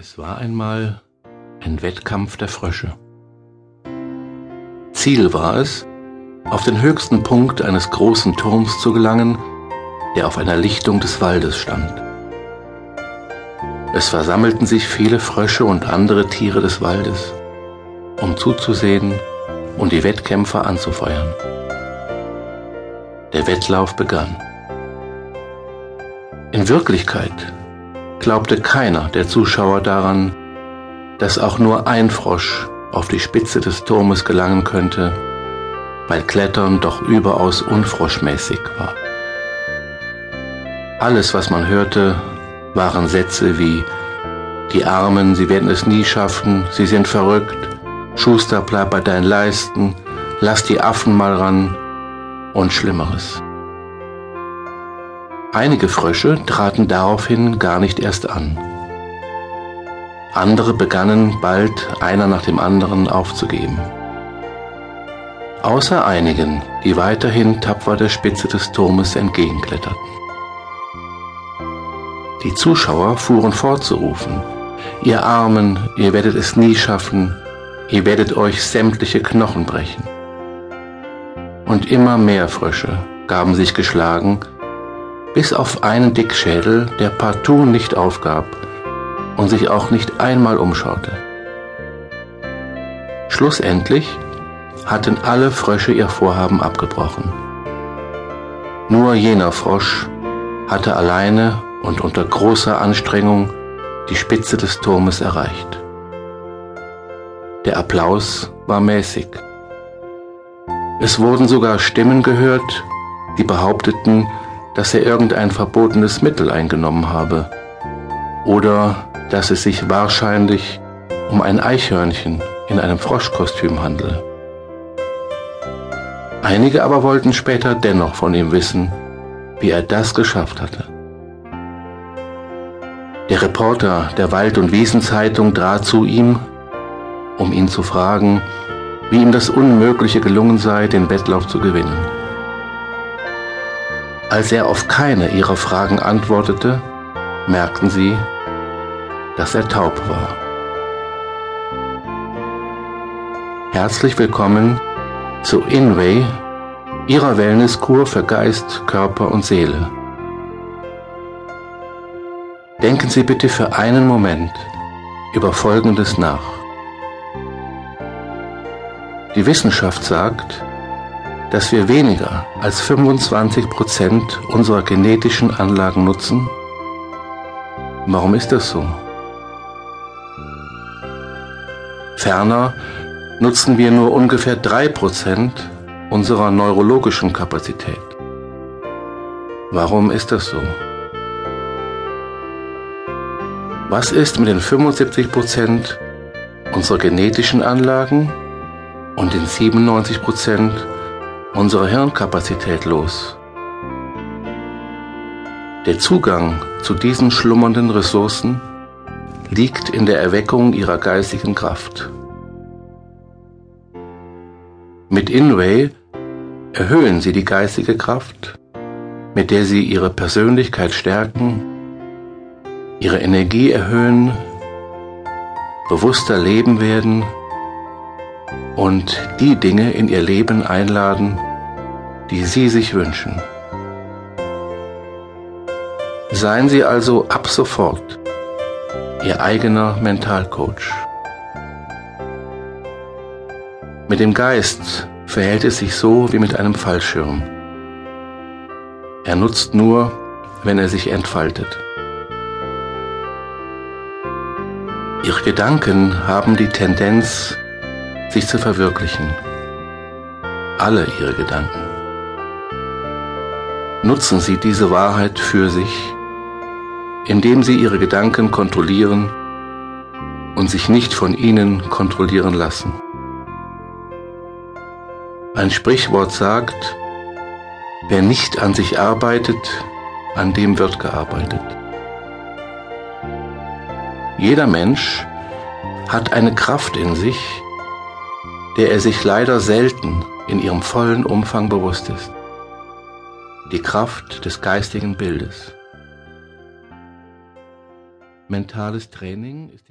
Es war einmal ein Wettkampf der Frösche. Ziel war es, auf den höchsten Punkt eines großen Turms zu gelangen, der auf einer Lichtung des Waldes stand. Es versammelten sich viele Frösche und andere Tiere des Waldes, um zuzusehen und die Wettkämpfer anzufeuern. Der Wettlauf begann. In Wirklichkeit glaubte keiner der Zuschauer daran, dass auch nur ein Frosch auf die Spitze des Turmes gelangen könnte, weil Klettern doch überaus unfroschmäßig war. Alles, was man hörte, waren Sätze wie Die Armen, sie werden es nie schaffen, sie sind verrückt, Schuster, bleib bei deinen Leisten, lass die Affen mal ran und Schlimmeres. Einige Frösche traten daraufhin gar nicht erst an. Andere begannen bald einer nach dem anderen aufzugeben. Außer einigen, die weiterhin tapfer der Spitze des Turmes entgegenkletterten. Die Zuschauer fuhren fortzurufen, ihr Armen, ihr werdet es nie schaffen, ihr werdet euch sämtliche Knochen brechen. Und immer mehr Frösche gaben sich geschlagen, bis auf einen Dickschädel, der partout nicht aufgab und sich auch nicht einmal umschaute. Schlussendlich hatten alle Frösche ihr Vorhaben abgebrochen. Nur jener Frosch hatte alleine und unter großer Anstrengung die Spitze des Turmes erreicht. Der Applaus war mäßig. Es wurden sogar Stimmen gehört, die behaupteten, dass er irgendein verbotenes Mittel eingenommen habe oder dass es sich wahrscheinlich um ein Eichhörnchen in einem Froschkostüm handle. Einige aber wollten später dennoch von ihm wissen, wie er das geschafft hatte. Der Reporter der Wald- und Wiesenzeitung trat zu ihm, um ihn zu fragen, wie ihm das Unmögliche gelungen sei, den Wettlauf zu gewinnen. Als er auf keine ihrer Fragen antwortete, merkten sie, dass er taub war. Herzlich willkommen zu Inway, Ihrer Wellnesskur für Geist, Körper und Seele. Denken Sie bitte für einen Moment über Folgendes nach. Die Wissenschaft sagt, dass wir weniger als 25 Prozent unserer genetischen Anlagen nutzen? Warum ist das so? Ferner nutzen wir nur ungefähr 3 Prozent unserer neurologischen Kapazität. Warum ist das so? Was ist mit den 75 Prozent unserer genetischen Anlagen und den 97 Prozent unsere Hirnkapazität los. Der Zugang zu diesen schlummernden Ressourcen liegt in der Erweckung ihrer geistigen Kraft. Mit Inway erhöhen sie die geistige Kraft, mit der sie ihre Persönlichkeit stärken, ihre Energie erhöhen, bewusster leben werden und die Dinge in ihr Leben einladen, die Sie sich wünschen. Seien Sie also ab sofort Ihr eigener Mentalcoach. Mit dem Geist verhält es sich so wie mit einem Fallschirm. Er nutzt nur, wenn er sich entfaltet. Ihre Gedanken haben die Tendenz, sich zu verwirklichen. Alle ihre Gedanken. Nutzen Sie diese Wahrheit für sich, indem Sie Ihre Gedanken kontrollieren und sich nicht von ihnen kontrollieren lassen. Ein Sprichwort sagt, wer nicht an sich arbeitet, an dem wird gearbeitet. Jeder Mensch hat eine Kraft in sich, der er sich leider selten in ihrem vollen Umfang bewusst ist. Die Kraft des geistigen Bildes. Mentales Training ist